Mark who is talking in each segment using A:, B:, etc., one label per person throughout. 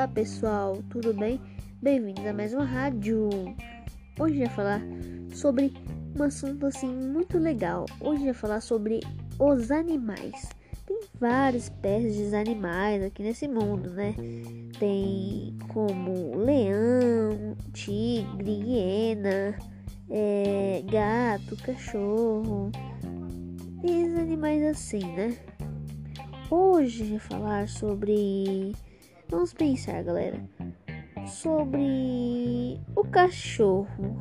A: Olá pessoal, tudo bem? Bem-vindos a mais uma rádio. Hoje eu vou falar sobre um assunto assim muito legal. Hoje eu vou falar sobre os animais. Tem várias espécies de animais aqui nesse mundo, né? Tem como leão, tigre, hiena, é, gato, cachorro. E animais assim, né? Hoje eu vou falar sobre Vamos pensar, galera, sobre o cachorro.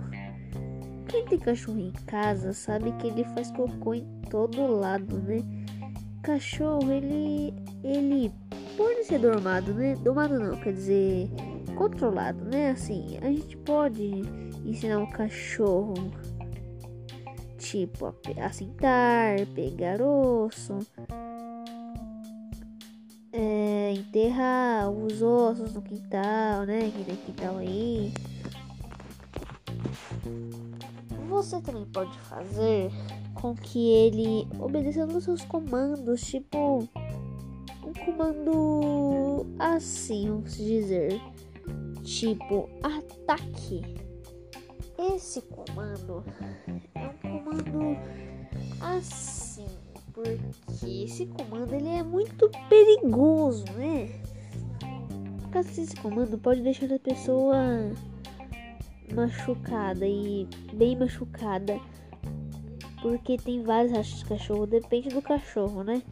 A: Quem tem cachorro em casa sabe que ele faz cocô em todo lado, né? Cachorro, ele ele pode ser domado, né? Domado não, quer dizer, controlado, né? Assim, a gente pode ensinar um cachorro tipo a, sentar, pegar osso, enterrar os ossos no quintal, né? Que tem quintal aí. Você também pode fazer com que ele obedeça os seus comandos, tipo um comando assim, vamos dizer, tipo ataque. Esse comando é um comando assim porque esse comando ele é muito perigoso, né? Por causa desse comando pode deixar a pessoa machucada e bem machucada. Porque tem vários rachos de cachorro, depende do cachorro, né?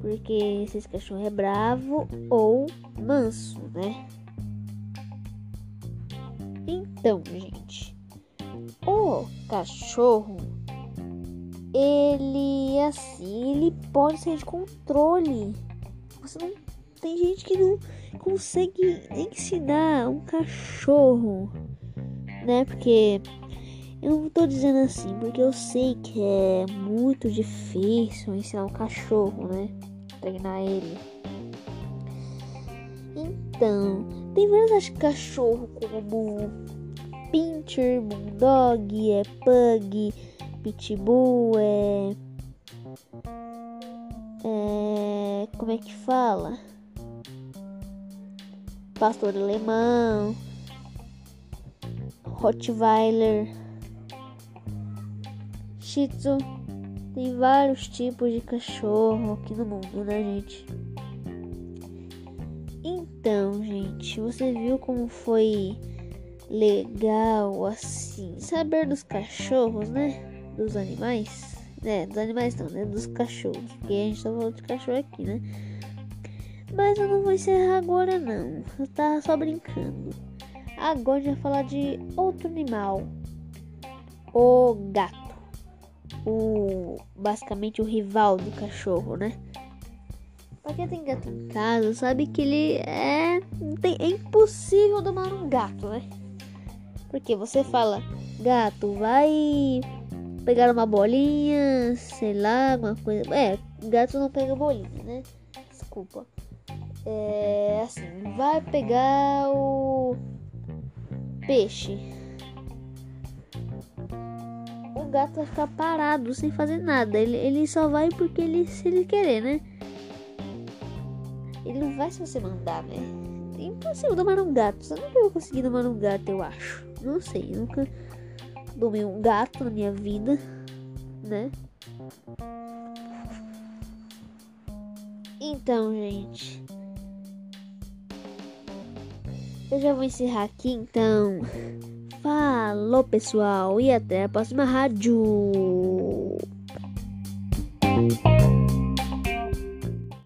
A: Porque se esse cachorro é bravo ou manso, né? Então, gente, o cachorro ele assim, ele pode sair de controle. Você não tem gente que não consegue ensinar um cachorro, né? Porque eu não tô dizendo assim, porque eu sei que é muito difícil ensinar um cachorro, né? Treinar ele. Então, tem vários cachorros como Pincher, Bulldog, é Pug, Pitbull é. É. Como é que fala? Pastor alemão. Rottweiler. Shih Tzu. Tem vários tipos de cachorro aqui no mundo, né, gente? Então, gente, você viu como foi legal assim saber dos cachorros, né? Dos animais, né? Dos animais não, né? Dos cachorros. Porque a gente tá falando de cachorro aqui, né? Mas eu não vou encerrar agora não. Eu tava só brincando. Agora a gente vai falar de outro animal. O gato. O basicamente o rival do cachorro, né? Pra quem tem gato em casa, sabe que ele é. É impossível domar um gato, né? Porque você fala, gato, vai pegar uma bolinha, sei lá, uma coisa. É, gato não pega bolinha, né? Desculpa. É assim, vai pegar o peixe. O gato vai ficar parado sem fazer nada. Ele, ele só vai porque ele se ele querer, né? Ele não vai se você mandar, né? É impossível domar um gato. Você nunca vai conseguir domar um gato, eu acho. Não sei, nunca domei um gato na minha vida, né? Então, gente. Eu já vou encerrar aqui, então. Falou, pessoal, e até a próxima rádio.